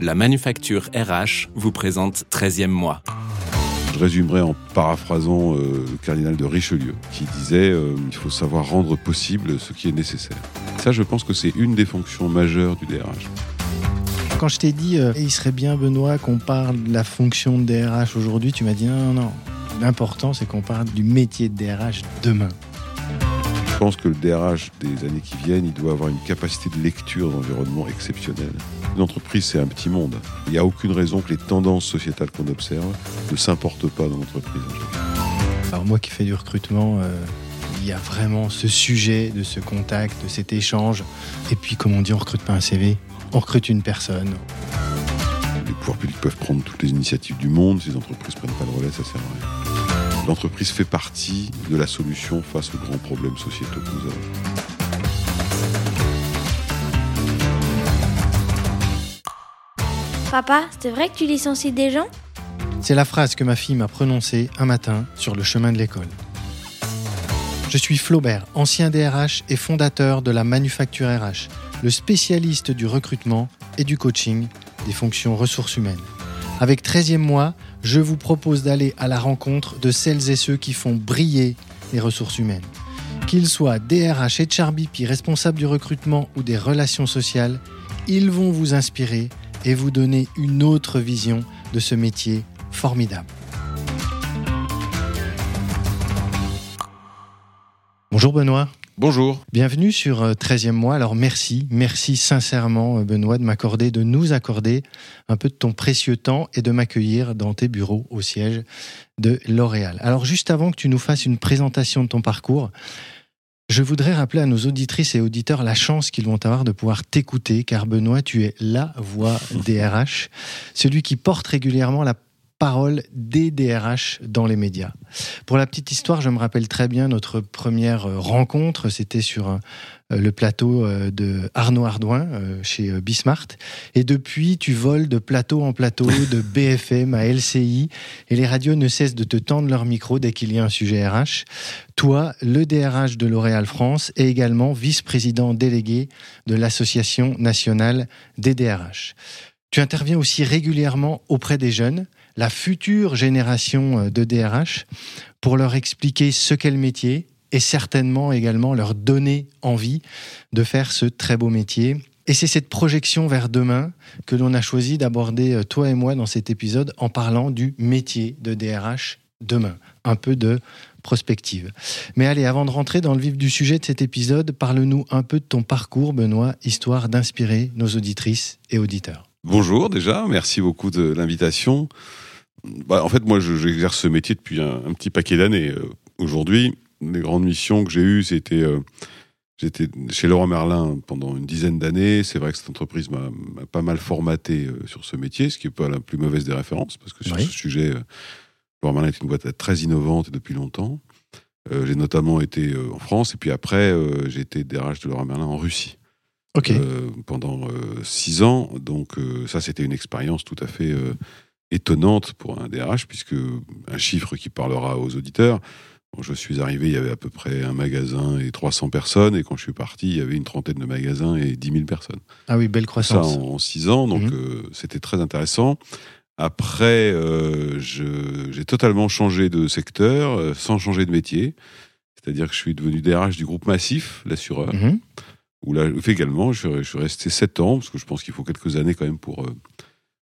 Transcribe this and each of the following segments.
La manufacture RH vous présente 13e mois. Je résumerai en paraphrasant euh, le cardinal de Richelieu, qui disait euh, il faut savoir rendre possible ce qui est nécessaire. Ça, je pense que c'est une des fonctions majeures du DRH. Quand je t'ai dit euh, il serait bien, Benoît, qu'on parle de la fonction de DRH aujourd'hui, tu m'as dit non, non, non. L'important, c'est qu'on parle du métier de DRH demain. Je pense que le DRH des années qui viennent, il doit avoir une capacité de lecture d'environnement exceptionnelle. Une entreprise, c'est un petit monde. Il n'y a aucune raison que les tendances sociétales qu'on observe ne s'importent pas dans l'entreprise. Alors moi qui fais du recrutement, euh, il y a vraiment ce sujet de ce contact, de cet échange. Et puis, comme on dit, on recrute pas un CV, on recrute une personne. Les pouvoirs publics peuvent prendre toutes les initiatives du monde. Si les entreprises prennent pas le relais, ça sert à rien. L'entreprise fait partie de la solution face aux grands problèmes sociétaux que nous avons. Papa, c'est vrai que tu licencies des gens? C'est la phrase que ma fille m'a prononcée un matin sur le chemin de l'école. Je suis Flaubert, ancien DRH et fondateur de la Manufacture RH, le spécialiste du recrutement et du coaching des fonctions ressources humaines. Avec 13e mois, je vous propose d'aller à la rencontre de celles et ceux qui font briller les ressources humaines. Qu'ils soient DRH et Charbipi, responsables du recrutement ou des relations sociales, ils vont vous inspirer et vous donner une autre vision de ce métier formidable. Bonjour Benoît. Bonjour. Bienvenue sur euh, 13e mois. Alors merci, merci sincèrement euh, Benoît de m'accorder, de nous accorder un peu de ton précieux temps et de m'accueillir dans tes bureaux au siège de L'Oréal. Alors juste avant que tu nous fasses une présentation de ton parcours, je voudrais rappeler à nos auditrices et auditeurs la chance qu'ils vont avoir de pouvoir t'écouter, car Benoît, tu es la voix des celui qui porte régulièrement la parole des DRH dans les médias. Pour la petite histoire, je me rappelle très bien notre première euh, rencontre, c'était sur euh, le plateau euh, de Arnaud Ardouin chez Bismart. Et depuis, tu voles de plateau en plateau, de BFM à LCI, et les radios ne cessent de te tendre leur micro dès qu'il y a un sujet RH. Toi, le DRH de L'Oréal France et également vice-président délégué de l'Association nationale des DRH. Tu interviens aussi régulièrement auprès des jeunes, la future génération euh, de DRH, pour leur expliquer ce qu'est le métier et certainement également leur donner envie de faire ce très beau métier. Et c'est cette projection vers demain que l'on a choisi d'aborder, euh, toi et moi, dans cet épisode, en parlant du métier de DRH demain. Un peu de prospective. Mais allez, avant de rentrer dans le vif du sujet de cet épisode, parle-nous un peu de ton parcours, Benoît, histoire d'inspirer nos auditrices et auditeurs. Bonjour déjà, merci beaucoup de l'invitation. Bah, en fait, moi, je- j'exerce ce métier depuis un, un petit paquet d'années. Euh, Aujourd'hui, les grandes missions que j'ai eues, c'était euh, j'étais chez Laurent Merlin pendant une dizaine d'années. C'est vrai que cette entreprise m'a pas mal formaté euh, sur ce métier, ce qui est pas la plus mauvaise des références, parce que sur Oui. ce sujet, euh, Laurent Merlin est une boîte très innovante depuis longtemps. Euh, j'ai notamment été en France, et puis après, euh, j'ai été DRH de Laurent Merlin en Russie euh, pendant six ans. Donc ça, c'était une expérience tout à fait étonnante pour un DRH, puisque un chiffre qui parlera aux auditeurs. Quand je suis arrivé, il y avait à peu près un magasin et 300 personnes, et quand je suis parti, il y avait une trentaine de magasins et 10 000 personnes. ah oui, belle Ça croissance. en, en six ans, donc Mhm. euh, c'était très intéressant. Après, euh, j'ai totalement changé de secteur, euh, sans changer de métier. C'est-à-dire que je suis devenu DRH du groupe Massif, l'assureur Mhm. où là également je, suis- je suis resté sept ans parce que je pense qu'il faut quelques années quand même pour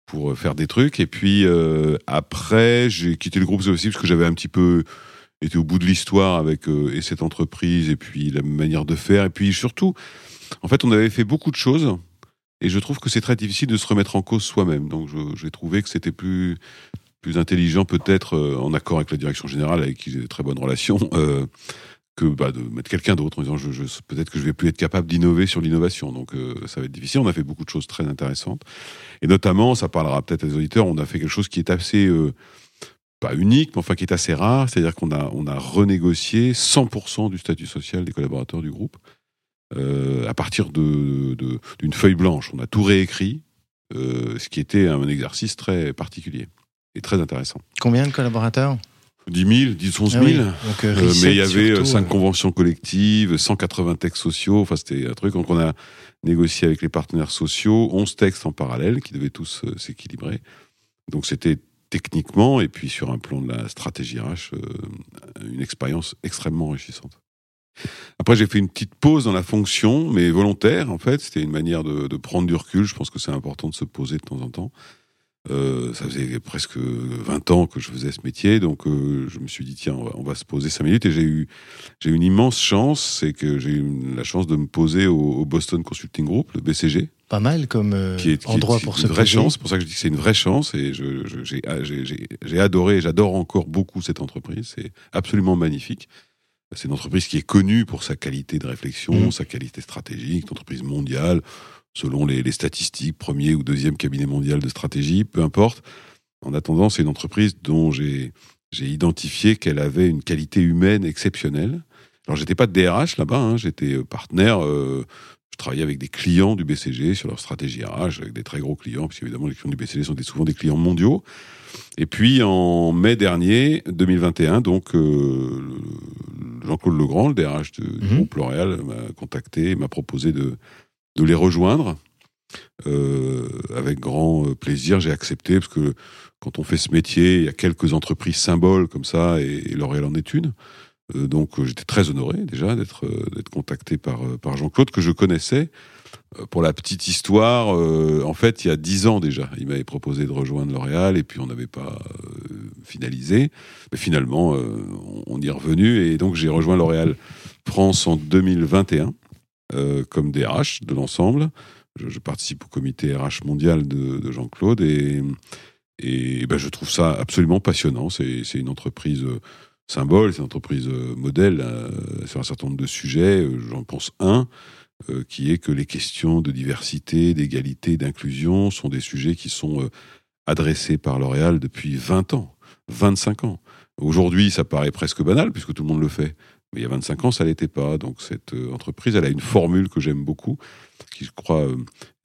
pour euh, faire des trucs. Et puis euh, après j'ai quitté le groupe c'est aussi parce que j'avais un petit peu été au bout de l'histoire avec euh, et cette entreprise et puis la manière de faire. Et puis surtout en fait on avait fait beaucoup de choses et je trouve que c'est très difficile de se remettre en cause soi-même. Donc j'ai trouvé que c'était plus plus intelligent peut-être euh, en accord avec la direction générale avec qui j'ai de très bonnes relations euh, que bah, de mettre quelqu'un d'autre en disant peut-être que je vais plus être capable d'innover sur l'innovation. Donc euh, ça va être difficile. On a fait beaucoup de choses très intéressantes. Et notamment, ça parlera peut-être à des auditeurs, on a fait quelque chose qui est assez, euh, pas unique, mais enfin qui est assez rare. C'est-à-dire qu'on a, on a renégocié 100% du statut social des collaborateurs du groupe euh, à partir de- d'une feuille blanche. On a tout réécrit, ce qui était un exercice très particulier et très intéressant. Combien de collaborateurs? 10 000, 10, 11 000. Ah oui, donc, euh, Euh, reset mais il y avait surtout, 5 euh, conventions collectives, 180 textes sociaux, enfin c'était un truc. Donc on a négocié avec les partenaires sociaux 11 textes en parallèle qui devaient tous euh, s'équilibrer. Donc c'était techniquement et puis sur un plan de la stratégie RH euh, une expérience extrêmement enrichissante. Après j'ai fait une petite pause dans la fonction, mais volontaire en fait. C'était une manière de, de prendre du recul. Je pense que c'est important de se poser de temps en temps. Euh, ça faisait presque 20 ans que je faisais ce métier, donc euh, je me suis dit tiens, on va, on va se poser 5 minutes et j'ai eu j'ai une immense chance, c'est que j'ai eu la chance de me poser au, au Boston Consulting Group, le BCG, Pas mal comme euh, qui est, qui est endroit une pour se vraie poser. chance. C'est pour ça que je dis que c'est une vraie chance et j'ai ah, j'ai- adoré j'adore encore beaucoup cette entreprise. C'est absolument magnifique. C'est une entreprise qui est connue pour sa qualité de réflexion, Mhm. sa qualité stratégique, une entreprise mondiale, selon les, les statistiques, premier ou deuxième cabinet mondial de stratégie, peu importe. En attendant, c'est une entreprise dont j'ai identifié qu'elle avait une qualité humaine exceptionnelle. Alors, j'étais pas de DRH là-bas, hein, j'étais euh, partenaire. euh, je travaillais avec des clients du BCG sur leur stratégie RH, avec des très gros clients, parce qu'évidemment, les clients du BCG sont souvent des clients mondiaux. Et puis, en mai dernier, 2021, donc, euh, Jean-Claude Legrand, le DRH du Mhm. groupe L'Oréal, m'a contacté, m'a proposé de, de les rejoindre. Euh, avec grand euh, plaisir, j'ai accepté, parce que quand on fait ce métier, il y a quelques entreprises symboles comme ça, et, L'Oréal en est une. Euh, donc, euh, j'étais très honoré déjà d'être contacté par, par Jean-Claude, que je connaissais. Pour la petite histoire, euh, en fait, il y a dix ans déjà, il m'avait proposé de rejoindre L'Oréal et puis on n'avait pas finalisé. Mais finalement, on- on y est revenu et donc j'ai rejoint L'Oréal France en 2021 euh, comme DRH de l'ensemble. Je, participe au comité RH mondial de, de Jean-Claude et, ben, je trouve ça absolument passionnant. C'est une entreprise euh, symbole, c'est une entreprise euh, modèle sur un certain nombre de sujets. J'en pense un qui est que les questions de diversité, d'égalité, d'inclusion sont des sujets qui sont adressés par L'Oréal depuis 20 ans, 25 ans. Aujourd'hui, ça paraît presque banal puisque tout le monde le fait. Mais il y a 25 ans, ça l'était pas. Donc cette euh, entreprise, elle a une formule que j'aime beaucoup, qui je crois euh,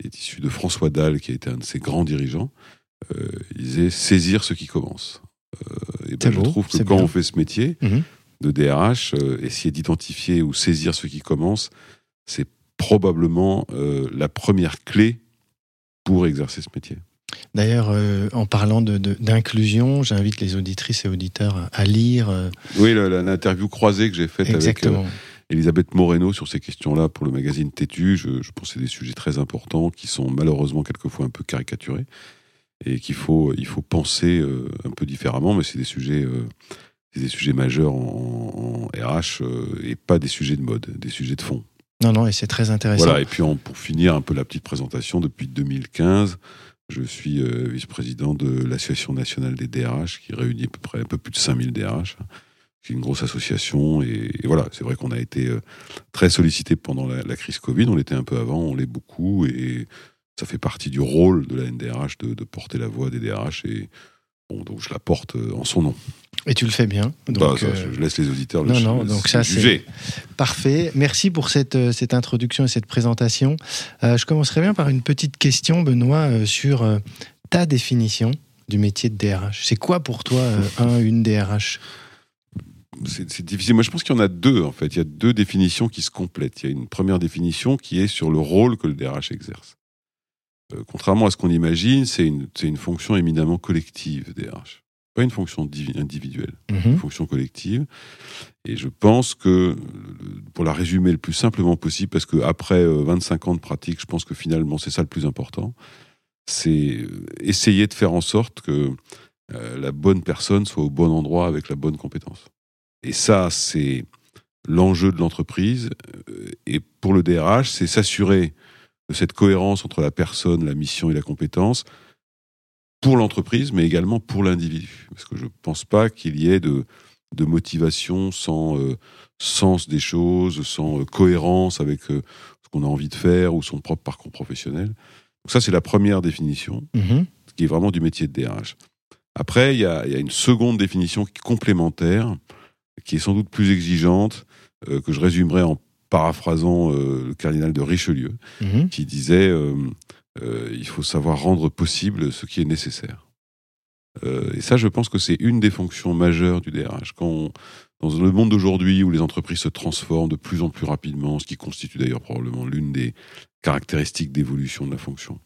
est issue de François Dalle, qui a été un de ses grands dirigeants. Euh, il disait saisir ce qui commence. Euh, et ben, je beau, trouve que quand bien. on fait ce métier Mhm. de DRH, euh, essayer d'identifier ou saisir ce qui commence, c'est probablement la première clé pour exercer ce métier. D'ailleurs, euh, en parlant de- de- d'inclusion, j'invite les auditrices et auditeurs à, lire. euh, Oui, l'interview croisée que j'ai faite avec euh. Elisabeth Moreno sur ces questions-là pour le magazine Tétu, je, je pense que c'est des sujets très importants qui sont malheureusement quelquefois un peu caricaturés et qu'il faut, il faut penser un peu différemment, mais c'est des sujets, des sujets majeurs en, en RH euh, et pas des sujets de mode, des sujets de fond. Non, non, et c'est très intéressant. Voilà, et puis en- pour finir un peu la petite présentation, depuis 2015, je suis euh, vice-président de l'Association nationale des DRH qui réunit à peu près un peu plus de 5000 DRH. C'est une grosse association et, voilà, c'est vrai qu'on a été euh, très sollicité pendant la, la crise Covid, on l'était un peu avant, on l'est beaucoup et ça fait partie du rôle de la NDRH de, de porter la voix des DRH et bon, donc je la porte euh, en son nom. Et tu le fais bien. Donc, Bah, ça, euh, je, laisse les auditeurs non, le non, le- donc ça, juger. Parfait. Merci pour cette, euh, cette introduction et cette présentation. Euh, je commencerai bien par une petite question, Benoît, euh, sur euh, ta définition du métier de DRH. C'est quoi pour toi un, une DRH c'est difficile. Moi, je pense qu'il y en a deux, en fait. Il y a deux définitions qui se complètent. Il y a une première définition qui est sur le rôle que le DRH exerce. Contrairement à ce qu'on imagine, c'est une, c'est une fonction éminemment collective, DRH. Pas une fonction divi- individuelle, une Mhm. fonction collective. Et je pense que, pour la résumer le plus simplement possible, parce qu'après 25 ans de pratique, je pense que finalement, c'est ça le plus important, c'est euh, essayer de faire en sorte que euh, la bonne personne soit au bon endroit avec la bonne compétence. Et ça, c'est l'enjeu de l'entreprise. Euh, Et pour le DRH, c'est s'assurer de cette cohérence entre la personne, la mission et la compétence pour l'entreprise, mais également pour l'individu. Parce que je ne pense pas qu'il y ait de, de motivation sans euh, sens des choses, sans euh, cohérence avec euh, ce qu'on a envie de faire ou son propre parcours professionnel. Donc ça, c'est la première définition Mhm. qui est vraiment du métier de DRH. Après, il y a, il y a une seconde définition complémentaire, qui est sans doute plus exigeante, que je résumerai en paraphrasant le cardinal de Richelieu, Mhm. qui disait euh, il faut savoir rendre possible ce qui est nécessaire. Euh, et ça, je pense que c'est une des fonctions majeures du DRH. Quand on- dans le monde d'aujourd'hui où les entreprises se transforment de plus en plus rapidement, ce qui constitue d'ailleurs probablement l'une des caractéristiques d'évolution de la fonction,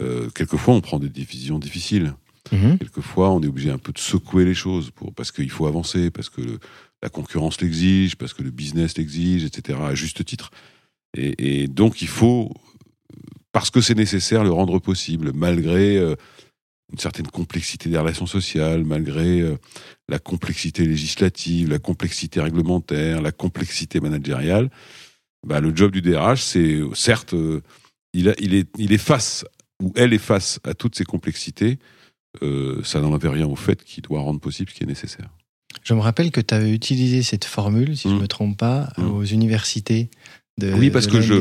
euh, quelquefois on prend des décisions difficiles. Mhm. Quelquefois, on est obligé un peu de secouer les choses pour, parce qu'il faut avancer, parce que le- la concurrence l'exige, parce que le business l'exige, etc., à juste titre. Et, et donc, il faut, parce que c'est nécessaire, le rendre possible, malgré euh, une certaine complexité des relations sociales, malgré euh, la complexité législative, la complexité réglementaire, la complexité managériale. Bah, le job du DRH, c'est certes, euh, il, a- il, est, il est face, ou elle est face à toutes ces complexités, ça n'enlève rien au fait qu'il doit rendre possible ce qui est nécessaire. Je me rappelle que tu avais utilisé cette formule, si je ne me trompe pas, Mm. aux universités de Oui, parce que je-.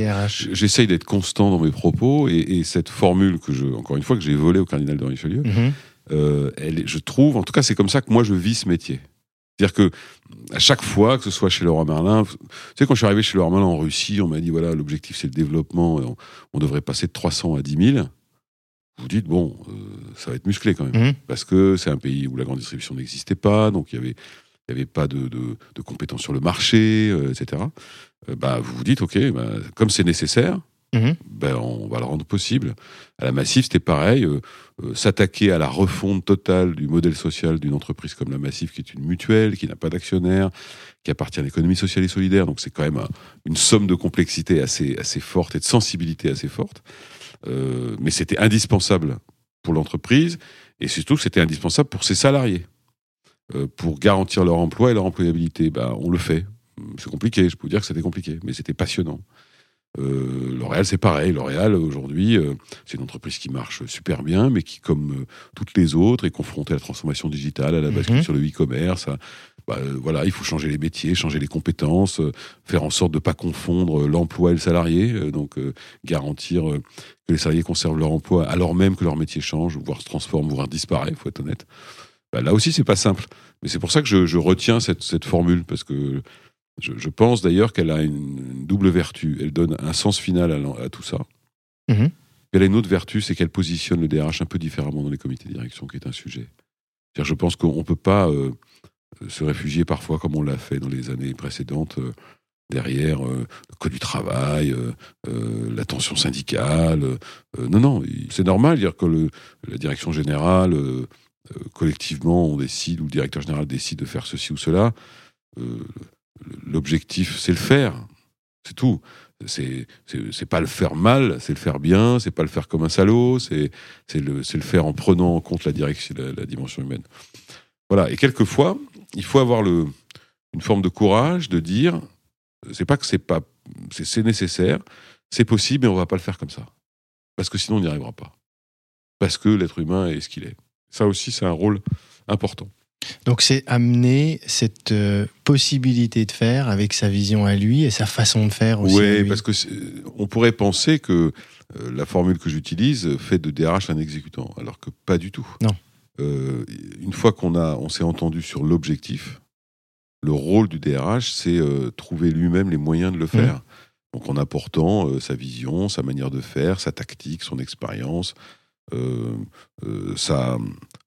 J'essaye d'être constant dans mes propos et, et cette formule que je, encore une fois, que j'ai volée au cardinal de Richelieu, Mhm. euh, elle, je trouve, en tout cas, c'est comme ça que moi je vis ce métier. C'est-à-dire que à chaque fois, que ce soit chez Leroy Merlin, tu sais, quand je suis arrivé chez Leroy Merlin en Russie, on m'a dit voilà, l'objectif c'est le développement, et on, on devrait passer de 300 à 10 000. Vous vous dites bon, euh, ça va être musclé quand même, Mhm. parce que c'est un pays où la grande distribution n'existait pas, donc il y avait il n'y avait pas de, de, de compétences sur le marché, euh, etc. Euh, bah, vous vous dites, OK, bah, comme c'est nécessaire, ben, on va le rendre possible. À la Massif, c'était pareil. euh, euh, S'attaquer à la refonte totale du modèle social d'une entreprise comme la Massif, qui est une mutuelle, qui n'a pas d'actionnaire, qui appartient à l'économie sociale et solidaire. Donc c'est quand même un- une somme de complexité assez, assez forte et de sensibilité assez forte. Euh, mais c'était indispensable pour l'entreprise et surtout c'était indispensable pour ses salariés. Pour garantir leur emploi et leur employabilité, ben, on le fait. C'est compliqué, je peux vous dire que c'était compliqué, mais c'était passionnant. Euh, L'Oréal, c'est pareil. L'Oréal, aujourd'hui, euh, c'est une entreprise qui marche super bien, mais qui, comme euh, toutes les autres, est confrontée à la transformation digitale, à la bascule Mhm. sur le e-commerce. bah, voilà, il faut changer les métiers, changer les compétences, faire en sorte de ne pas confondre l'emploi et le salarié. donc, garantir que les salariés conservent leur emploi alors même que leur métier change, voire se transforme, voire disparaît, il faut être honnête. Bah, là aussi, c'est pas simple. Mais c'est pour ça que je, je retiens cette, cette formule, parce que je, je pense d'ailleurs qu'elle a une, une double vertu. Elle donne un sens final à, tout ça. Mhm. Elle a une autre vertu, c'est qu'elle positionne le DRH un peu différemment dans les comités de direction, qui est un sujet. Je pense qu'on ne peut pas euh, se réfugier parfois, comme on l'a fait dans les années précédentes, euh, derrière euh, le code du travail, la tension syndicale. non, non, c'est normal. Dire que le, la direction générale, collectivement, on décide, ou le directeur général décide de faire ceci ou cela. L'objectif, c'est le faire. C'est tout. C'est pas le faire mal, c'est le faire bien, c'est pas le faire comme un salaud, c'est le, le faire en prenant en compte la, direction, la, dimension humaine. Voilà. Et quelquefois, il faut avoir le, une forme de courage de dire c'est pas que c'est pas c'est nécessaire, c'est possible, mais on va pas le faire comme ça. Parce que sinon, on n'y arrivera pas. Parce que l'être humain est ce qu'il est. Ça aussi, c'est un rôle important. Donc c'est amener cette euh, possibilité de faire avec sa vision à lui et sa façon de faire aussi. Oui, parce que c'est- on pourrait penser que euh, la formule que j'utilise fait de DRH un exécutant, alors que pas du tout. Non. Euh, une fois qu'on a, on s'est entendu sur l'objectif, le rôle du DRH, c'est euh, trouver lui-même les moyens de le faire. Donc en apportant euh, sa vision, sa manière de faire, sa tactique, son expérience, euh, euh, sa,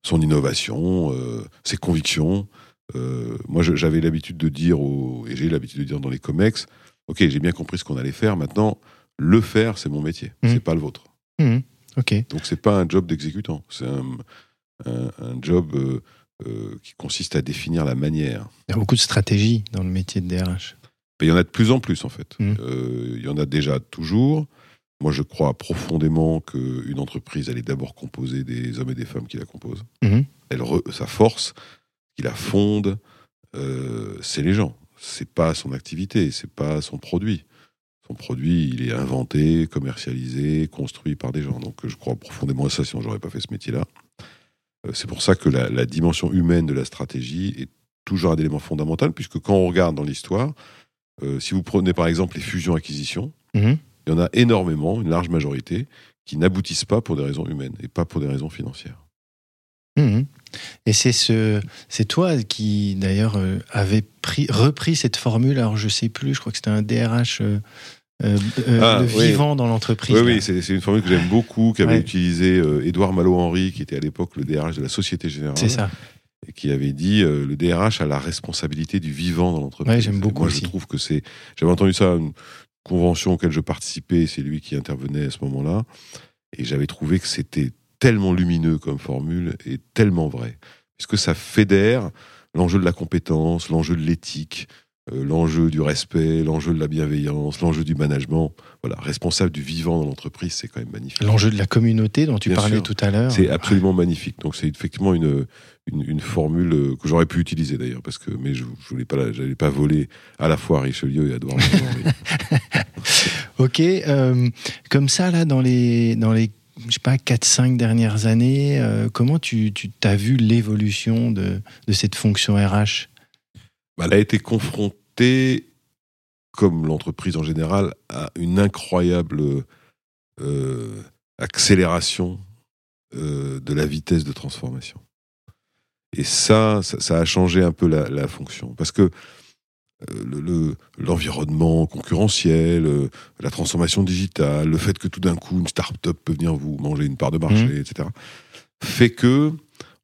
son innovation, euh, ses convictions. Euh, moi, j'avais l'habitude de dire, et j'ai l'habitude de dire dans les COMEX, ok, j'ai bien compris ce qu'on allait faire. Maintenant, le faire, c'est mon métier, Mhm. c'est pas le vôtre. Mhm. Ok. Donc c'est pas un job d'exécutant, c'est un, un- un job euh, euh, qui consiste à définir la manière. Il y a beaucoup de stratégie dans le métier de DRH. Il y en a de plus en plus en fait. Mhm. Euh, il y en a déjà toujours. Moi, je crois profondément qu'une entreprise, elle est d'abord composée des hommes et des femmes qui la composent. Mhm. Elle re- sa force, qui la fonde, euh, c'est les gens. C'est pas son activité, c'est pas son produit. Son produit, il est inventé, commercialisé, construit par des gens. Donc, je crois profondément à ça, sinon j'aurais pas fait ce métier-là. Euh, C'est pour ça que la, la dimension humaine de la stratégie est toujours un élément fondamental, puisque quand on regarde dans l'histoire, euh, si vous prenez par exemple les fusions-acquisitions, Mhm. Il y en a énormément, une large majorité, qui n'aboutissent pas pour des raisons humaines et pas pour des raisons financières. Mhm. Et c'est ce, c'est toi qui d'ailleurs euh, avait pris, repris cette formule. Alors je sais plus, je crois que c'était un DRH euh, euh, Ah, oui. vivant dans l'entreprise. Oui, oui, c'est une formule que j'aime beaucoup, qu'avait Ouais. utilisé euh, Édouard Malo-Henry, qui était à l'époque le DRH de la Société Générale. c'est ça. et qui avait dit euh, le DRH a la responsabilité du vivant dans l'entreprise. Ouais, j'aime beaucoup Moi, aussi. je trouve que c'est. J'avais entendu ça une convention auquel je participais, c'est lui qui intervenait à ce moment-là, et j'avais trouvé que c'était tellement lumineux comme formule et tellement vrai, puisque ça fédère l'enjeu de la compétence, l'enjeu de l'éthique. Euh, L'enjeu du respect, l'enjeu de la bienveillance, l'enjeu du management. Voilà, responsable du vivant dans l'entreprise, c'est quand même magnifique. L'enjeu de la communauté dont tu Bien parlais sûr. tout à l'heure. C'est absolument magnifique. Donc c'est effectivement une, une, une formule euh, que j'aurais pu utiliser d'ailleurs, parce que mais je je voulais pas, j'allais pas voler à la fois à Richelieu et à. Ok, euh, comme ça, là, dans les, dans les je sais pas, 4-5 dernières années, euh, comment tu tu t'as vu l'évolution de, de cette fonction RH Elle a été confrontée, comme l'entreprise en général, à une incroyable euh, accélération euh, de la vitesse de transformation. Et ça, ça, ça a changé un peu la, la fonction. Parce que euh, le- le- l'environnement concurrentiel, euh, la transformation digitale, le fait que tout d'un coup une start-up peut venir vous manger une part de marché, etc., fait que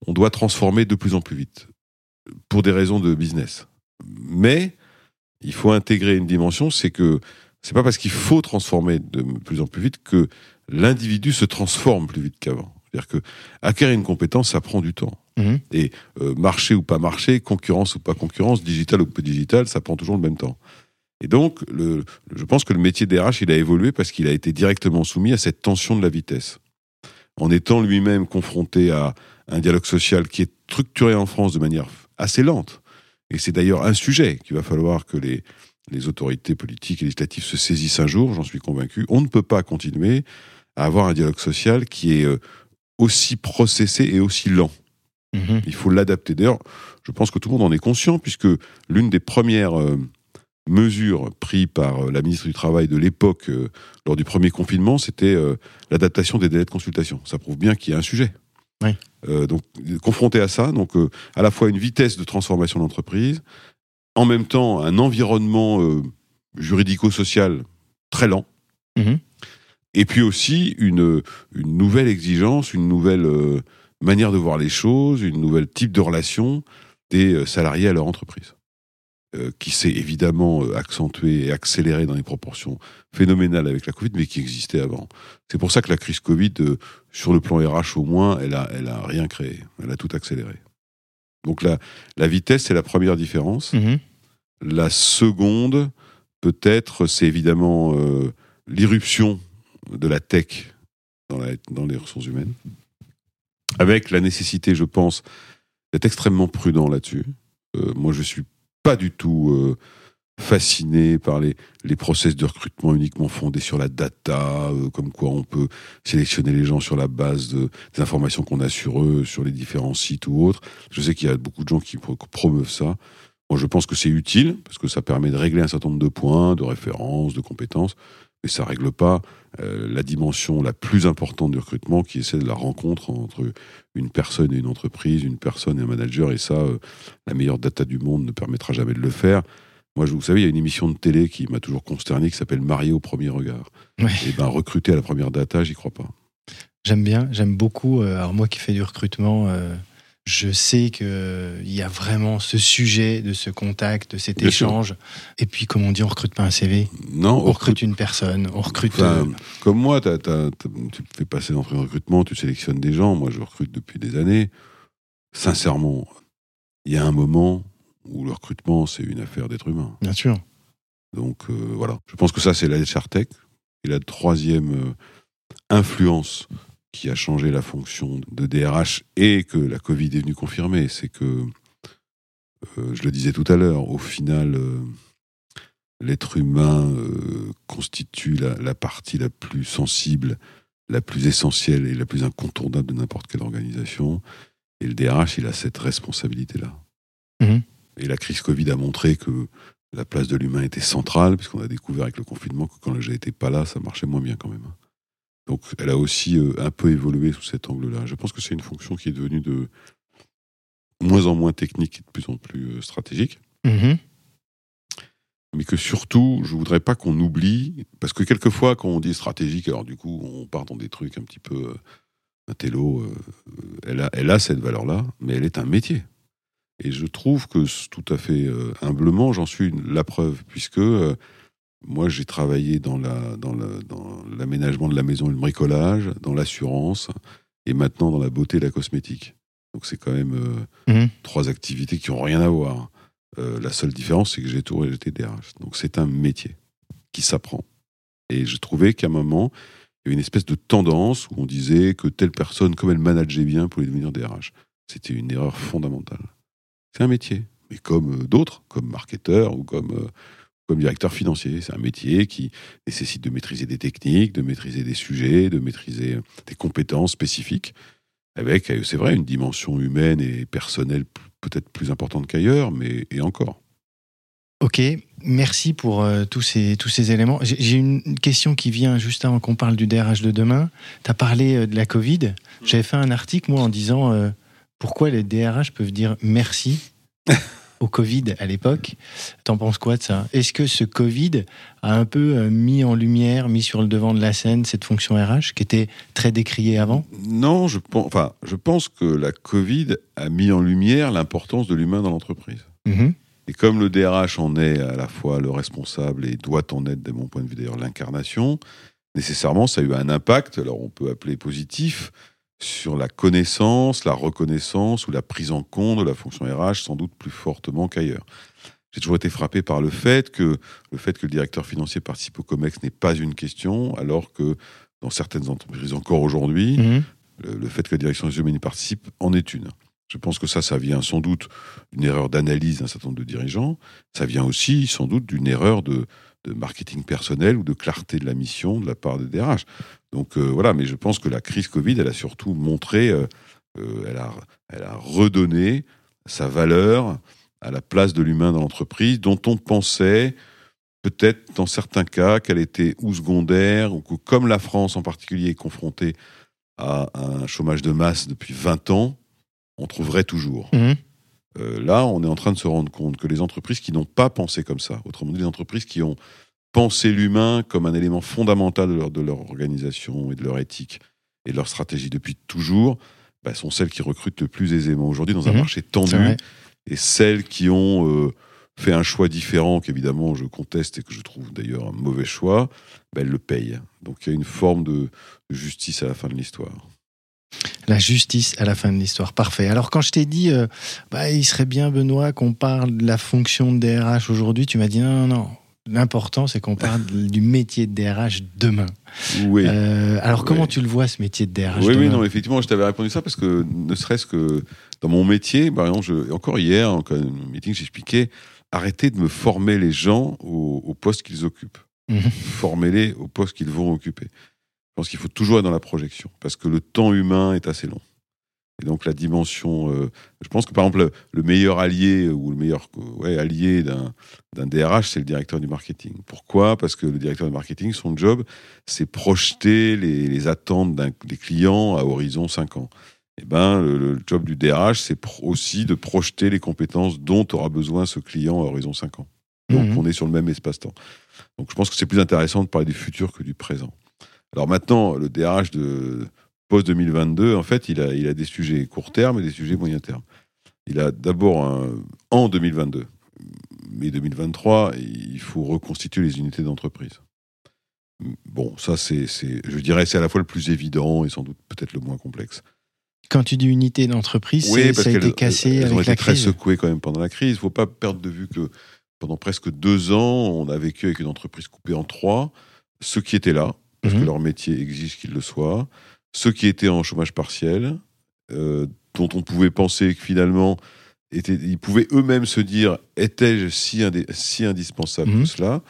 on doit transformer de plus en plus vite pour des raisons de business. Mais il faut intégrer une dimension, c'est que c'est pas parce qu'il faut transformer de plus en plus vite que l'individu se transforme plus vite qu'avant. C'est-à-dire que acquérir une compétence, ça prend du temps. Mhm. Et euh, marché ou pas marché, concurrence ou pas concurrence, digital ou peu digital, ça prend toujours le même temps. Et donc, le- je pense que le métier d'RH, il a évolué parce qu'il a été directement soumis à cette tension de la vitesse. En étant lui-même confronté à un dialogue social qui est structuré en France de manière assez lente. Et c'est d'ailleurs un sujet qu'il va falloir que les, les autorités politiques et législatives se saisissent un jour, j'en suis convaincu. On ne peut pas continuer à avoir un dialogue social qui est euh, aussi processé et aussi lent. Mhm. Il faut l'adapter. D'ailleurs, je pense que tout le monde en est conscient, puisque l'une des premières euh, mesures prises par euh, la ministre du Travail de l'époque, euh, lors du premier confinement, c'était l'adaptation des délais de consultation. Ça prouve bien qu'il y a un sujet. Oui. Euh, donc, confronté à ça, donc euh, à la fois une vitesse de transformation de l'entreprise, en même temps un environnement euh, juridico-social très lent, Mhm. et puis aussi une, une nouvelle exigence, une nouvelle manière de voir les choses, une nouvelle type de relation des salariés à leur entreprise, euh, qui s'est évidemment euh, accentuée et accélérée dans des proportions phénoménales avec la Covid, mais qui existait avant. C'est pour ça que la crise Covid, euh, sur le plan RH au moins, elle a, elle a rien créé, elle a tout accéléré. Donc la, la vitesse, c'est la première différence. Mhm. La seconde, peut-être, c'est évidemment euh, l'irruption de la tech dans, la- dans les ressources humaines, avec la nécessité, je pense, d'être extrêmement prudent là-dessus. Euh, moi, je suis pas du tout euh, fasciné par les, les process de recrutement uniquement fondés sur la data, euh, comme quoi on peut sélectionner les gens sur la base de, des informations qu'on a sur eux, sur les différents sites ou autres. Je sais qu'il y a beaucoup de gens qui pro- promeuvent ça. Moi, je pense que c'est utile parce que ça permet de régler un certain nombre de points, de références, de compétences, mais ça règle pas euh, la dimension la plus importante du recrutement, qui est celle de la rencontre entre une personne et une entreprise, une personne et un manager. Et ça, euh, la meilleure data du monde ne permettra jamais de le faire. Moi, je, vous savez, il y a une émission de télé qui m'a toujours consterné, qui s'appelle Marié au premier regard. Ouais. Et ben, recruter à la première data, j'y crois pas. J'aime bien, j'aime beaucoup. euh, Alors moi qui fais du recrutement, je sais que euh, y a vraiment ce sujet de ce contact, de cet Bien sûr. échange. Et puis, comme on dit, on recrute pas un CV, Non, on recrute une personne, on recrute. Enfin, euh, comme moi, t'as- t'as- tu fais passer l'entrée de recrutement, tu sélectionnes des gens. Moi, je recrute depuis des années. Sincèrement, il y a un moment où le recrutement, c'est une affaire d'être humain. bien sûr. Donc euh, voilà. Je pense que ça, c'est la HR Tech. Et la troisième influence qui a changé la fonction de DRH et que la Covid est venue confirmer, c'est que, euh, je le disais tout à l'heure, au final, euh, l'être humain euh, constitue la, la partie la plus sensible, la plus essentielle et la plus incontournable de n'importe quelle organisation. Et le DRH, il a cette responsabilité-là. Mhm. Et la crise Covid a montré que la place de l'humain était centrale, puisqu'on a découvert avec le confinement que quand n'était pas là, ça marchait moins bien quand même. Donc elle a aussi euh, un peu évolué sous cet angle-là. Je pense que c'est une fonction qui est devenue de moins en moins technique et de plus en plus euh, stratégique. Mhm. mais que surtout, je voudrais pas qu'on oublie, parce que quelquefois, quand on dit stratégique, alors du coup, on part dans des trucs un petit peu. Euh, un télo, elle, a, elle a cette valeur-là, mais elle est un métier. Et je trouve que tout à fait euh, humblement, j'en suis la preuve, puisque euh, moi j'ai travaillé dans la dans l'aménagement de la maison et le bricolage, dans l'assurance, et maintenant dans la beauté et la cosmétique. Donc c'est quand même Mhm. trois activités qui n'ont rien à voir. Euh, la seule différence, c'est que j'ai tout j'étais DRH. Donc c'est un métier qui s'apprend. Et je trouvais qu'à un moment, il y avait une espèce de tendance où on disait que telle personne, comme elle manageait bien, pouvait devenir DRH. C'était une erreur fondamentale. C'est un métier, mais comme euh, d'autres, comme marketeur ou comme, euh, comme directeur financier. C'est un métier qui nécessite de maîtriser des techniques, de maîtriser des sujets, de maîtriser des compétences spécifiques, avec, euh, c'est vrai, une dimension humaine et personnelle peut-être plus importante qu'ailleurs, mais et encore. Ok, merci pour euh, tous, ces, tous ces éléments. J'ai j'ai une question qui vient juste avant qu'on parle du DRH de demain. Tu as parlé euh, de la Covid. J'avais fait un article, moi, en disant euh, pourquoi les DRH peuvent dire merci? au Covid à l'époque. T'en penses quoi de ça? Est-ce que ce Covid a un peu euh, mis en lumière, mis sur le devant de la scène cette fonction RH qui était très décriée avant? Non, je pense, enfin, je pense que la Covid a mis en lumière l'importance de l'humain dans l'entreprise. Mhm. Et comme le DRH en est à la fois le responsable et doit en être, de mon point de vue d'ailleurs, l'incarnation, nécessairement, ça a eu un impact, alors on peut appeler positif, sur la connaissance, la reconnaissance ou la prise en compte de la fonction RH, sans doute plus fortement qu'ailleurs. J'ai toujours été frappé par le fait que le fait que le directeur financier participe au COMEX n'est pas une question, alors que dans certaines entreprises encore aujourd'hui, Mhm. le, le fait que la direction des humains y participe en est une. Je pense que ça, ça vient sans doute d'une erreur d'analyse d'un certain nombre de dirigeants. Ça vient aussi sans doute d'une erreur de, de marketing personnel ou de clarté de la mission de la part des DRH. Donc euh, voilà, mais je pense que la crise Covid, elle a surtout montré, euh, euh, elle, a, elle a redonné sa valeur à la place de l'humain dans l'entreprise, dont on pensait peut-être dans certains cas qu'elle était ou secondaire, ou que comme la France en particulier est confrontée à un chômage de masse depuis 20 ans, on trouverait toujours. Mhm. Euh, là, on est en train de se rendre compte que les entreprises qui n'ont pas pensé comme ça, autrement dit, les entreprises qui ont pensé l'humain comme un élément fondamental de leur, de leur organisation et de leur éthique et de leur stratégie depuis toujours, bah, sont celles qui recrutent le plus aisément aujourd'hui dans un Mhm. marché tendu et celles qui ont euh, fait un choix différent, qu'évidemment je conteste et que je trouve d'ailleurs un mauvais choix, bah, elles le payent. Donc il y a une forme de justice à la fin de l'histoire. La justice à la fin de l'histoire. Parfait. Alors, quand je t'ai dit, euh, bah, il serait bien, Benoît, qu'on parle de la fonction de DRH aujourd'hui, tu m'as dit non, non, non. L'important, c'est qu'on parle du métier de DRH demain. Oui. Euh, alors, Oui. comment tu le vois, ce métier de DRH Oui, oui, demain? non, effectivement, je t'avais répondu ça parce que ne serait-ce que dans mon métier, par exemple, je, encore hier, en meeting, j'expliquais arrêtez de me former les gens au, au poste qu'ils occupent. Mhm. Formez-les au poste qu'ils vont occuper. Je pense qu'il faut toujours être dans la projection parce que le temps humain est assez long. Et donc la dimension, euh, je pense que par exemple le, le meilleur allié ou le meilleur ouais, allié d'un DRH, c'est le directeur du marketing. Pourquoi? Parce que le directeur du marketing, son job, c'est projeter les, les attentes des clients à horizon 5 ans. Eh ben, le, le job du DRH, c'est aussi de projeter les compétences dont aura besoin ce client à horizon 5 ans. Donc, Mhm. on est sur le même espace-temps. Donc, je pense que c'est plus intéressant de parler du futur que du présent. Alors maintenant, le DRH de post-2022, en fait, il a, il a des sujets court terme et des sujets moyen terme. Il a d'abord un, en 2022, mais 2023, il faut reconstituer les unités d'entreprise. Bon, ça, c'est, c'est- je dirais, c'est à la fois le plus évident et sans doute peut-être le moins complexe. Quand tu dis unité d'entreprise, c'est- ça a été cassé elles ont avec été la très crise. secouées quand même pendant la crise. Il ne faut pas perdre de vue que pendant presque deux ans, on a vécu avec une entreprise coupée en trois. Ceux qui étaient là, parce Mhm. que leur métier exige qu'ils le soient. Ceux qui étaient en chômage partiel, euh, dont on pouvait penser que finalement, étaient, ils pouvaient eux-mêmes se dire étais-je si, indé- si indispensable Mhm. que cela?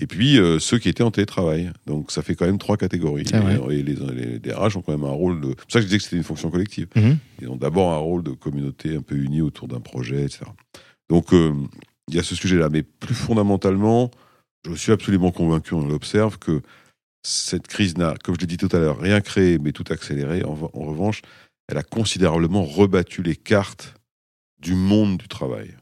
Et puis euh, ceux qui étaient en télétravail. Donc ça fait quand même trois catégories. Et, et les, les DRH ont quand même un rôle de. C'est pour ça que je disais que c'était une fonction collective. Mhm. Ils ont d'abord un rôle de communauté un peu unie autour d'un projet, etc. Donc euh, il y a ce sujet-là. Mais plus fondamentalement, je suis absolument convaincu, on l'observe, que cette crise n'a, comme je l'ai dit tout à l'heure, rien créé, mais tout accéléré. En, revanche, elle a considérablement rebattu les cartes du monde du travail.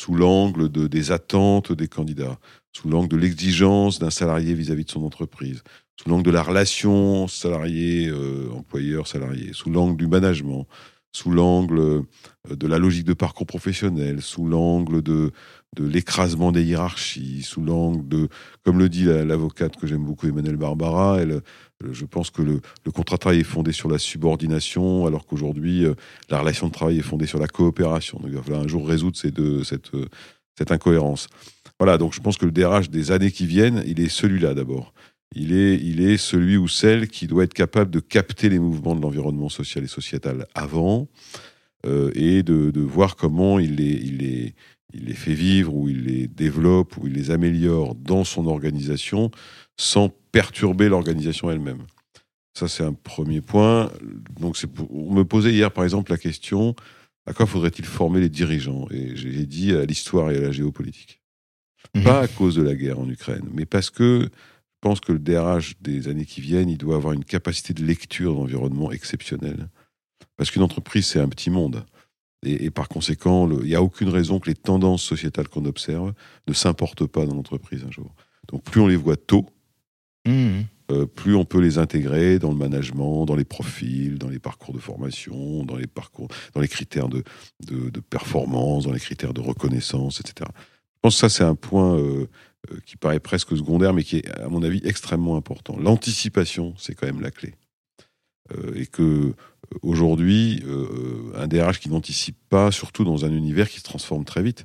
sous l'angle de, des attentes des candidats, sous l'angle de l'exigence d'un salarié vis-à-vis de son entreprise, sous l'angle de la relation salarié-employeur-salarié, sous l'angle du management, sous l'angle euh, de la logique de parcours professionnel, sous l'angle de, de l'écrasement des hiérarchies, sous l'angle de, comme le dit l'avocate que j'aime beaucoup, Emmanuel Barbara, elle, je pense que le, contrat de travail est fondé sur la subordination, alors qu'aujourd'hui, euh, la relation de travail est fondée sur la coopération. Donc, il va falloir un jour résoudre ces deux, cette, euh, cette incohérence. Voilà, donc je pense que le DRH des années qui viennent, il est celui-là d'abord. Il est, il est celui ou celle qui doit être capable de capter les mouvements de l'environnement social et sociétal avant euh, et de, de, voir comment il les, il, les, il les fait vivre ou il les développe ou il les améliore dans son organisation sans perturber l'organisation elle-même. Ça, c'est un premier point. Donc, c'est on me posait hier, par exemple, la question à quoi faudrait-il former les dirigeants? Et j'ai dit à l'histoire et à la géopolitique. Mhm. Pas à cause de la guerre en Ukraine, mais parce que je pense que le DRH des années qui viennent, il doit avoir une capacité de lecture d'environnement exceptionnelle. Parce qu'une entreprise, c'est un petit monde. Et, par conséquent, il n'y a aucune raison que les tendances sociétales qu'on observe ne s'importent pas dans l'entreprise un jour. Donc plus on les voit tôt, mmh. euh, plus on peut les intégrer dans le management, dans les profils, dans les parcours de formation, dans les parcours, dans les critères de, de, performance, dans les critères de reconnaissance, etc. Je pense que ça, c'est un point euh, euh, qui paraît presque secondaire, mais qui est, à mon avis, extrêmement important. L'anticipation, c'est quand même la clé. Et que aujourd'hui, euh, un DRH qui n'anticipe pas, surtout dans un univers qui se transforme très vite.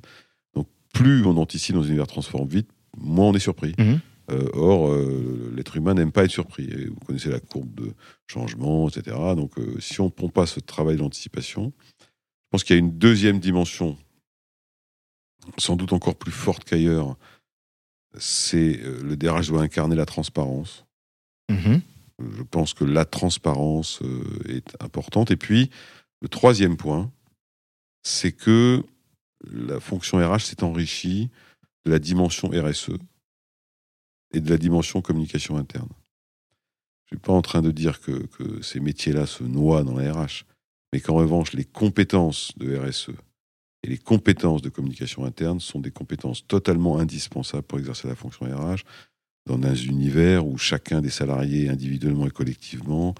Donc, plus on anticipe dans un univers qui se transforme vite, moins on est surpris. Mhm. Euh, or, euh, l'être humain n'aime pas être surpris. vous connaissez la courbe de changement, etc. Donc, si on ne prend pas ce travail d'anticipation, je pense qu'il y a une deuxième dimension, sans doute encore plus forte qu'ailleurs. C'est le DRH doit incarner la transparence. Mhm. Je pense que la transparence euh, est importante. Et puis, le troisième point, c'est que la fonction RH s'est enrichie de la dimension RSE et de la dimension communication interne. Je ne suis pas en train de dire que, que ces métiers-là se noient dans la RH, mais qu'en revanche, les compétences de RSE et les compétences de communication interne sont des compétences totalement indispensables pour exercer la fonction RH dans un univers où chacun des salariés, individuellement et collectivement,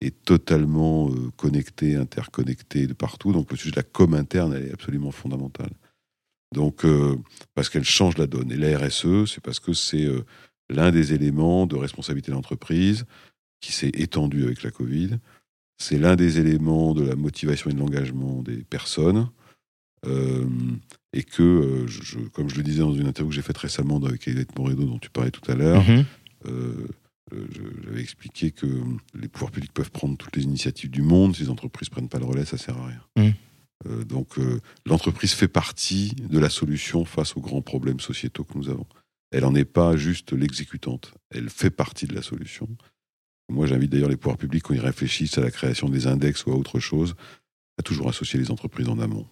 est totalement euh, connecté, interconnecté de partout. Donc le sujet de la com interne est absolument fondamental. Donc, euh, parce qu'elle change la donne. Et la RSE, c'est parce que c'est euh, l'un des éléments de responsabilité de l'entreprise qui s'est étendu avec la Covid. C'est l'un des éléments de la motivation et de l'engagement des personnes. Et que, euh, je, comme je le disais dans une interview que j'ai faite récemment avec Elisabeth Moredo, dont tu parlais tout à l'heure, mhm. euh, j'avais expliqué que les pouvoirs publics peuvent prendre toutes les initiatives du monde, si les entreprises ne prennent pas le relais, ça sert à rien. Mhm. donc l'entreprise fait partie de la solution face aux grands problèmes sociétaux que nous avons. Elle n'en est pas juste l'exécutante, elle fait partie de la solution. Moi, j'invite d'ailleurs les pouvoirs publics, quand ils réfléchissent à la création des index ou à autre chose, à toujours associer les entreprises en amont.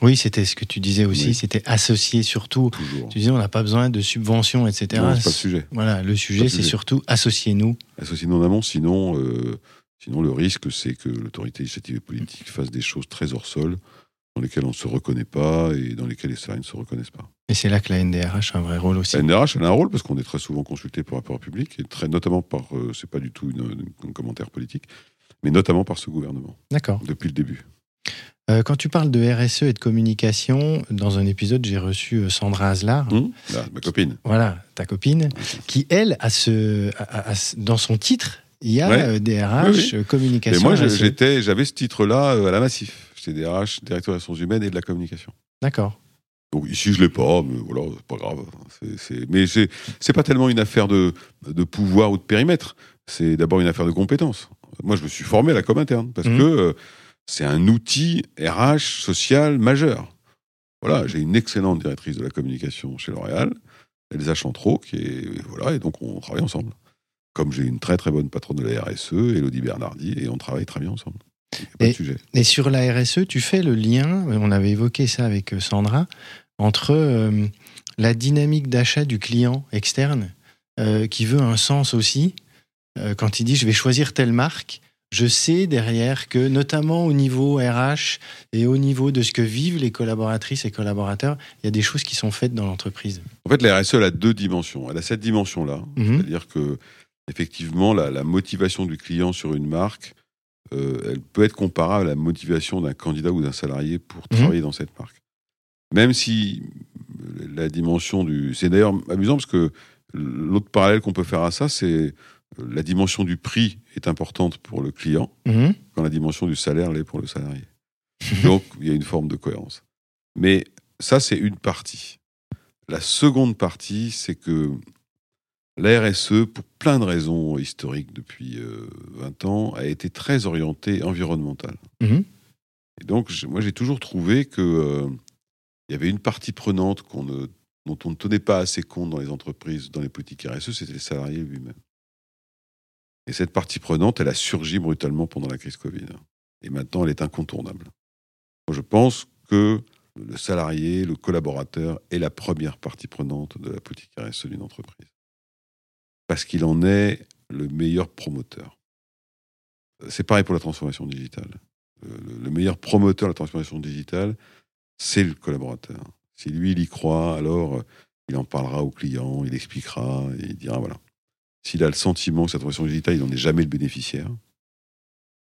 Oui, c'était ce que tu disais aussi, c'était associé surtout. Tu disais, on n'a pas besoin de subventions, etc. Non, c'est pas le sujet. Voilà, le sujet, c'est surtout associer-nous. Associer-nous en amont, sinon, euh, sinon le risque, c'est que l'autorité législative et politique fasse des choses très hors sol, dans lesquelles on ne se reconnaît pas et dans lesquelles les salariés ne se reconnaissent pas. Et c'est là que la NDRH a un vrai rôle aussi. La NDRH, elle a un rôle parce qu'on est très souvent consulté pour rapport public, et très notamment par, euh, c'est pas du tout un commentaire politique, mais notamment par ce gouvernement. D'accord. Depuis le début. Euh, quand tu parles de RSE et de communication, dans un épisode, j'ai reçu euh, Sandra Aslar. Mmh. Ah, ma copine. Voilà, ta copine, qui, elle, a ce, dans son titre, il y a DRH, euh, communication. Et moi, e. j'étais, j'avais ce titre-là à la Massif. J'étais DRH, directeur des ressources humaines et de la communication. D'accord. Donc ici, je l'ai pas, mais voilà, c'est pas grave. C'est, mais c'est, c'est pas tellement une affaire de, de pouvoir ou de périmètre. C'est d'abord une affaire de compétences. Moi, je me suis formé à la com interne parce mmh. que c'est un outil RH social majeur. Voilà, j'ai une excellente directrice de la communication chez L'Oréal, Elsa Chantreau, qui est, voilà, et donc on travaille ensemble. Comme j'ai une très très bonne patronne de la RSE, Elodie Bernardi, et on travaille très bien ensemble. Pas et, de sujet. et sur la RSE, tu fais le lien, on avait évoqué ça avec euh, Sandra, entre euh, la dynamique d'achat du client externe, euh, qui veut un sens aussi, quand il dit je vais choisir telle marque, je sais derrière que, notamment au niveau RH et au niveau de ce que vivent les collaboratrices et collaborateurs, il y a des choses qui sont faites dans l'entreprise. En fait, la RSE elle a deux dimensions. Elle a cette dimension-là, Mhm. c'est-à-dire que effectivement, la, la motivation du client sur une marque, euh, elle peut être comparable à la motivation d'un candidat ou d'un salarié pour Mhm. travailler dans cette marque. Même si la dimension du... C'est d'ailleurs amusant parce que l'autre parallèle qu'on peut faire à ça, c'est la dimension du prix est importante pour le client Mhm. quand la dimension du salaire l'est pour le salarié. Donc, il y a une forme de cohérence. Mais ça, c'est une partie. La seconde partie, c'est que la RSE, pour plein de raisons historiques depuis euh, 20 ans, a été très orientée environnementale. Mhm. Et donc, moi, j'ai toujours trouvé que euh, y avait une partie prenante qu'on ne- dont on ne tenait pas assez compte dans les entreprises, dans les politiques RSE, c'était les salariés lui-même. Et cette partie prenante, elle a surgi brutalement pendant la crise Covid. Et maintenant, elle est incontournable. Je pense que le salarié, le collaborateur est la première partie prenante de la politique RSE d'une entreprise. Parce qu'il en est le meilleur promoteur. C'est pareil pour la transformation digitale. Le, le meilleur promoteur de la transformation digitale, c'est le collaborateur. Si lui, il y croit, alors euh, il en parlera au client, il expliquera, et il dira voilà. S'il a le sentiment que cette transformation digitale, il n'en est jamais le bénéficiaire,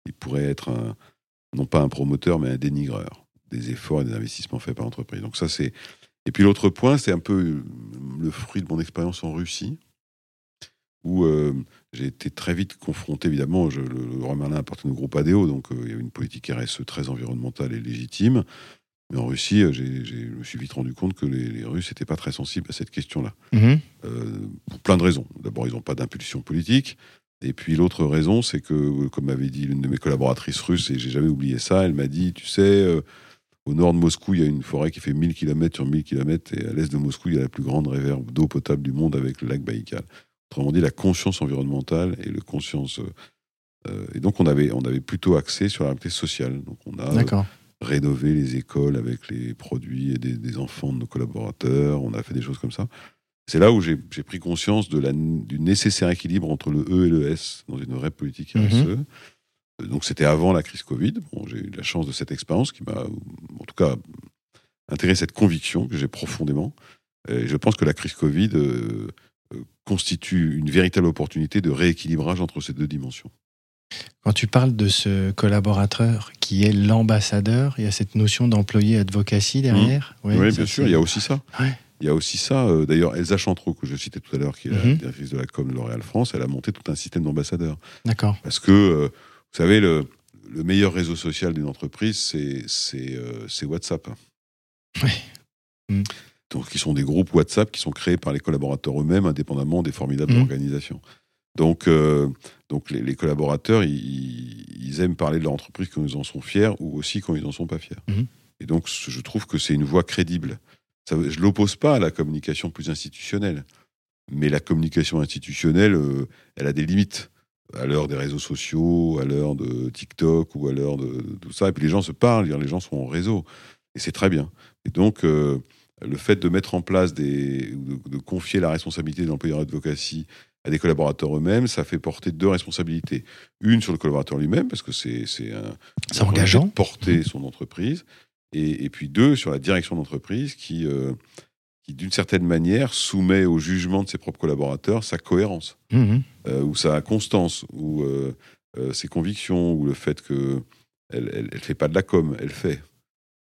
il pourrait être non pas un promoteur, mais un dénigreur des efforts et des investissements faits par l'entreprise. Et puis l'autre point, c'est un peu euh, le fruit de mon expérience en Russie, où euh, j'ai été très vite confronté, évidemment, je, le, le Leroy Merlin appartenait au groupe ADO, donc euh, il y avait une politique RSE très environnementale et légitime. Mais en Russie, euh, j'ai- je me suis vite rendu compte que les, les Russes n'étaient pas très sensibles à cette question-là. Mhm. Euh, pour plein de raisons. D'abord, ils n'ont pas d'impulsion politique. Et puis l'autre raison, c'est que, euh, comme m'avait dit l'une de mes collaboratrices russes, et j'ai jamais oublié ça, elle m'a dit, tu sais, euh, au nord de Moscou, il y a une forêt qui fait 1000 km sur 1000 km, et à l'est de Moscou, il y a la plus grande réserve d'eau potable du monde avec le lac Baïkal. Autrement dit, la conscience environnementale et le conscience... euh, et donc, on avait, on avait plutôt axé sur la réalité sociale. Donc, on a D'accord. Rénover les écoles avec les produits et des, des enfants de nos collaborateurs. On a fait des choses comme ça. C'est là où j'ai pris conscience de la, du nécessaire équilibre entre le E et le S dans une vraie politique Mhm. RSE. Euh, Donc c'était avant la crise Covid. Bon, j'ai eu la chance de cette expérience qui m'a, en tout cas, intégré cette conviction que j'ai profondément. Et je pense que la crise Covid euh, euh, constitue une véritable opportunité de rééquilibrage entre ces deux dimensions. Quand tu parles de ce collaborateur qui est l'ambassadeur, il y a cette notion d'employé advocacy derrière. Ouais, oui, bien sûr, il y a aussi ça. Ouais. Il y a aussi ça. euh, D'ailleurs, Elsa Chantreau, que je citais tout à l'heure, qui est la Mhm. directrice de la com de L'Oréal France, elle a monté tout un système d'ambassadeurs. D'accord. Parce que, euh, vous savez, le, le meilleur réseau social d'une entreprise, c'est c'est, euh, c'est WhatsApp. Oui. Mhm. Donc, qui sont des groupes WhatsApp qui sont créés par les collaborateurs eux-mêmes, indépendamment des formidables Mhm. organisations. Donc, euh, donc les, les collaborateurs, ils, ils aiment parler de leur entreprise quand ils en sont fiers ou aussi quand ils n'en sont pas fiers. Mhm. Et donc, je trouve que c'est une voie crédible. Ça, je ne l'oppose pas à la communication plus institutionnelle. Mais la communication institutionnelle, euh, elle a des limites. À l'heure des réseaux sociaux, à l'heure de TikTok ou à l'heure de, de tout ça. Et puis les gens se parlent, les gens sont en réseau. Et c'est très bien. Et donc, euh, le fait de mettre en place des. ou de, de confier la responsabilité de l'employeur advocacy à des collaborateurs eux-mêmes, ça fait porter deux responsabilités. Une sur le collaborateur lui-même, parce que c'est un. C'est engageant. de Porter son entreprise. Et, et puis deux, sur la direction d'entreprise qui, euh, qui d'une certaine manière, soumet au jugement de ses propres collaborateurs sa cohérence, Mhm. euh, ou sa constance, ou euh, ses convictions, ou le fait que elle, elle, elle fait pas de la com, elle fait.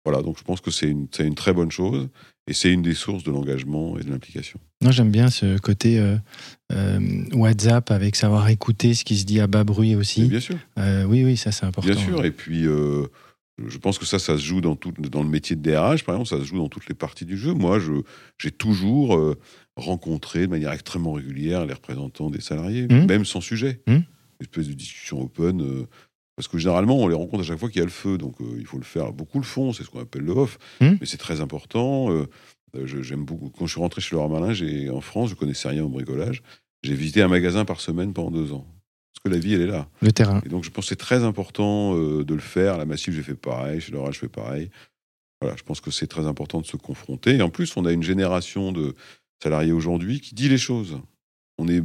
Voilà, donc je pense que c'est une, une très bonne chose, et c'est une des sources de l'engagement et de l'implication. Non, j'aime bien ce côté euh, euh, WhatsApp avec savoir écouter ce qui se dit à bas bruit Mais aussi. bien sûr. Euh, oui, oui, ça c'est important. Bien sûr, et puis je pense que ça, ça se joue dans, tout, dans le métier de DRH, par exemple, ça se joue dans toutes les parties du jeu. Moi, je, j'ai toujours rencontré de manière extrêmement régulière les représentants des salariés, Mhm. même sans sujet. Mhm. Une espèce de discussion open. Parce que généralement, on les rencontre à chaque fois qu'il y a le feu, donc euh, il faut le faire. Beaucoup le font, c'est ce qu'on appelle le off, Mhm. mais c'est très important. euh, euh, j'aime beaucoup. Quand je suis rentré chez Laurent Merlin, en France, je connaissais rien au bricolage. J'ai visité un magasin par semaine pendant deux ans. Parce que la vie, elle est là. Le terrain. Et donc, je pense que c'est très important euh, de le faire. La Massive, j'ai fait pareil. Chez L'Oral, je fais pareil. Voilà, je pense que c'est très important de se confronter. Et en plus, on a une génération de salariés aujourd'hui qui dit les choses. On est,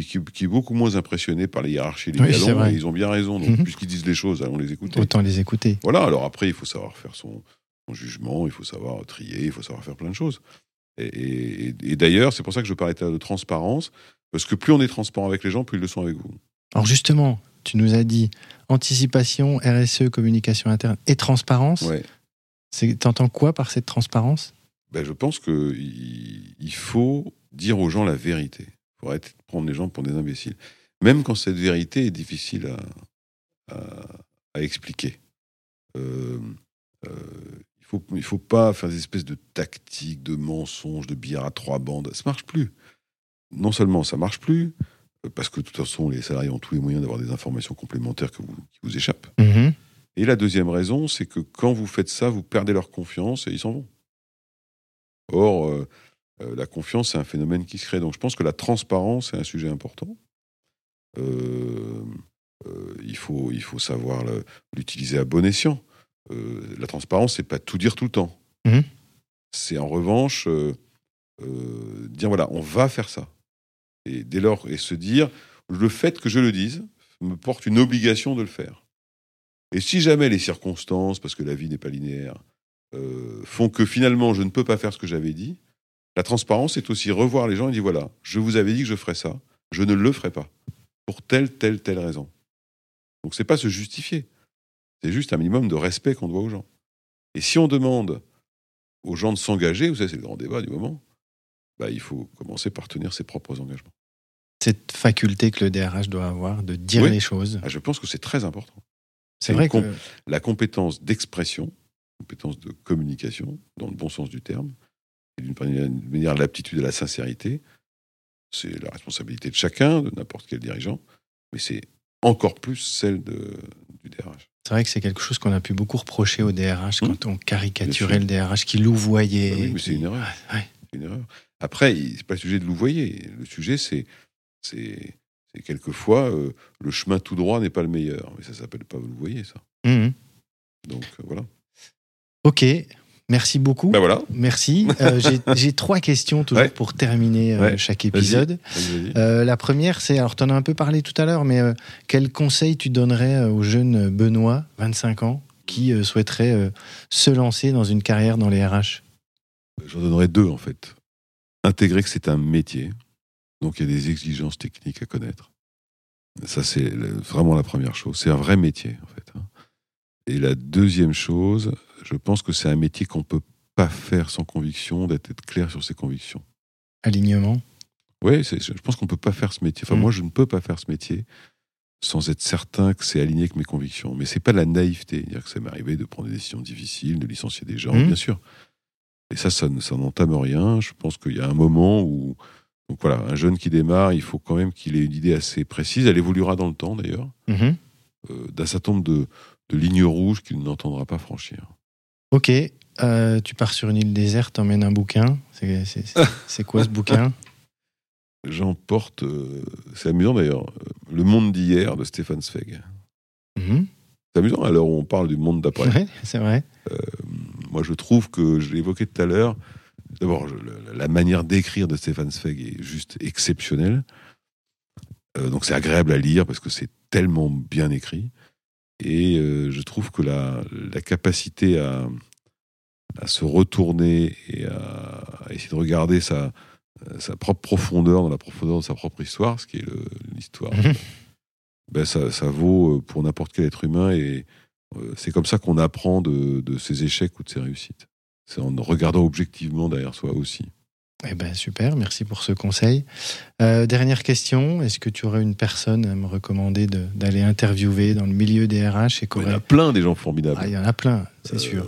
qui, qui- qui est beaucoup moins impressionné par les hiérarchies des Oui, galons, et ils ont bien raison. Donc, Mhm. puisqu'ils disent les choses, allons les écouter. Autant les écouter. Voilà, alors après, il faut savoir faire son, son jugement, il faut savoir trier, il faut savoir faire plein de choses. Et, et- et d'ailleurs, c'est pour ça que je parlais de transparence, parce que plus on est transparent avec les gens, plus ils le sont avec vous. Alors justement, tu nous as dit anticipation, RSE, communication interne et transparence. Ouais. T'entends quoi par cette transparence? Ben, je pense qu'il il faut dire aux gens la vérité. Il faut arrêter de prendre les gens pour des imbéciles. Même quand cette vérité est difficile à, à- à expliquer. Euh, euh, il faut, il faut pas faire des espèces de tactiques, de mensonges, de billard à trois bandes. Ça marche plus. Non seulement ça marche plus, euh, parce que de toute façon, les salariés ont tous les moyens d'avoir des informations complémentaires que vous- qui vous échappent. Mhm. Et la deuxième raison, c'est que quand vous faites ça, vous perdez leur confiance et ils s'en vont. Or, euh, la confiance, c'est un phénomène qui se crée. Donc je pense que la transparence est un sujet important. Euh, euh, il, faut, il faut savoir l'utiliser à bon escient. Euh, la transparence, c'est pas tout dire tout le temps. Mhm. C'est en revanche euh, euh, dire voilà, on va faire ça. Et dès lors, et se dire le fait que je le dise me porte une obligation de le faire. Et si jamais les circonstances, parce que la vie n'est pas linéaire, euh, font que finalement je ne peux pas faire ce que j'avais dit, la transparence c'est aussi revoir les gens et dire voilà, je vous avais dit que je ferais ça, je ne le ferai pas pour telle telle telle raison. Donc c'est pas se justifier, c'est juste un minimum de respect qu'on doit aux gens. Et si on demande aux gens de s'engager, vous savez c'est le grand débat du moment, bah, il faut commencer par tenir ses propres engagements. Cette faculté que le DRH doit avoir de dire Oui. les choses. Ah, je pense que c'est très important. C'est vrai que la compétence d'expression, compétence de communication, dans le bon sens du terme, d'une manière- l'aptitude à la sincérité, c'est la responsabilité de chacun, de n'importe quel dirigeant, mais c'est encore plus celle de, du DRH. c'est vrai que c'est quelque chose qu'on a pu beaucoup reprocher au DRH Mhm. quand on caricaturait le DRH qui louvoyait. Ah oui, mais c'est une erreur. Ouais, ouais. C'est une erreur. Après, il- c'est pas le sujet de louvoyer. Le sujet, c'est quelquefois euh, le chemin tout droit n'est pas le meilleur, mais ça s'appelle pas louvoyer ça. Mhm. Donc euh, voilà. Ok, merci beaucoup. Ben voilà. Merci. Euh, j'ai- trois questions toujours Ouais. pour terminer euh, Ouais. chaque épisode. Euh, la première, c'est, alors tu en as un peu parlé tout à l'heure, mais euh, quel conseil tu donnerais euh, au jeune Benoît, 25 ans, qui euh, souhaiterait euh, se lancer dans une carrière dans les RH J'en donnerai deux en fait. Intégrer que c'est un métier, donc il y a des exigences techniques à connaître. Ça c'est vraiment la première chose. C'est un vrai métier en fait. hein. Et la deuxième chose, je pense que c'est un métier qu'on peut pas faire sans conviction, d'être être clair sur ses convictions. Alignement Oui, je pense qu'on peut pas faire ce métier. Enfin, Mm. moi, je ne peux pas faire ce métier sans être certain que c'est aligné avec mes convictions. Mais c'est pas de la naïveté, dire que ça m'est arrivé de prendre des décisions difficiles, de licencier des gens, Mm. bien sûr. Et ça, ça, ne- ça n'entame rien. Je pense qu'il y a un moment où, donc voilà, un jeune qui démarre, il faut quand même qu'il ait une idée assez précise. Elle évoluera dans le temps, d'ailleurs, Mhm. euh, d'un certain nombre de, de lignes rouges qu'il n'entendra pas franchir. Ok, euh, tu pars sur une île déserte, t'emmènes un bouquin. C'est- quoi ce bouquin? J'emporte, euh, c'est amusant d'ailleurs, euh, Le monde d'hier de Stéphane Zweig. Mhm. C'est amusant à l'heure où on parle du monde d'après. Ouais, C'est vrai. Moi, je trouve que, je l'ai évoqué tout à l'heure, d'abord, la, manière d'écrire de Stéphane Zweig est juste exceptionnelle. Euh, donc, c'est agréable à lire parce que c'est tellement bien écrit. Et euh, je trouve que la, la capacité à, à se retourner et à, à essayer de regarder sa, sa propre profondeur dans la profondeur de sa propre histoire, ce qui est l'histoire, Mhm. ben ça, ça vaut euh, pour n'importe quel être humain. Et euh, c'est comme ça qu'on apprend de, de ses échecs ou de ses réussites. C'est en regardant objectivement derrière soi aussi. Eh ben super, merci pour ce conseil. Euh, dernière question, est-ce que tu aurais une personne à me recommander de- d'aller interviewer dans le milieu des RH et Il y en a plein des gens formidables. Ah, il y en a plein, c'est Euh, sûr.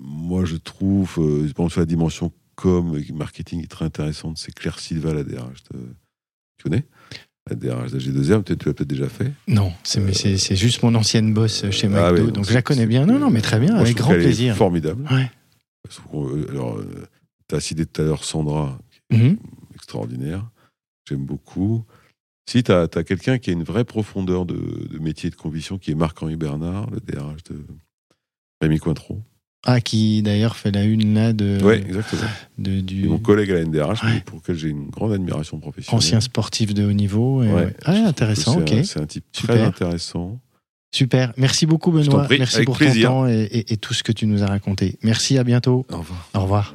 Moi, je trouve, euh, je pense que la dimension com et marketing est très intéressante. C'est Claire Silva, la DRH. de- Tu connais? La DRH de G2R, peut-être tu l'as peut-être déjà fait. Non, c'est mais c'est- c'est juste mon ancienne boss chez Ah McDo, ouais, donc je la connais bien. Non, non, mais très bien, Moi, avec grand plaisir. formidable. Ouais. Euh, Alors, tu as cité tout à l'heure Sandra, qui est Mhm. extraordinaire. J'aime beaucoup. Si tu as, quelqu'un qui a une vraie profondeur de, de métier et de conviction, qui est Marc-Henri Bernard, le DRH de Rémi Cointreau. Ah, qui d'ailleurs fait la une là de, Ouais, exactement. de- Et du mon collègue à la NDRH, Ouais. pour lequel j'ai une grande admiration professionnelle. ancien sportif de haut niveau. et Ouais. Ah, intéressant, ok. un- C'est un type Super. très intéressant. Super. Merci beaucoup, Benoît. prie, Merci pour plaisir. ton temps et, et- et tout ce que tu nous as raconté. Merci, à bientôt. Au revoir. Au revoir.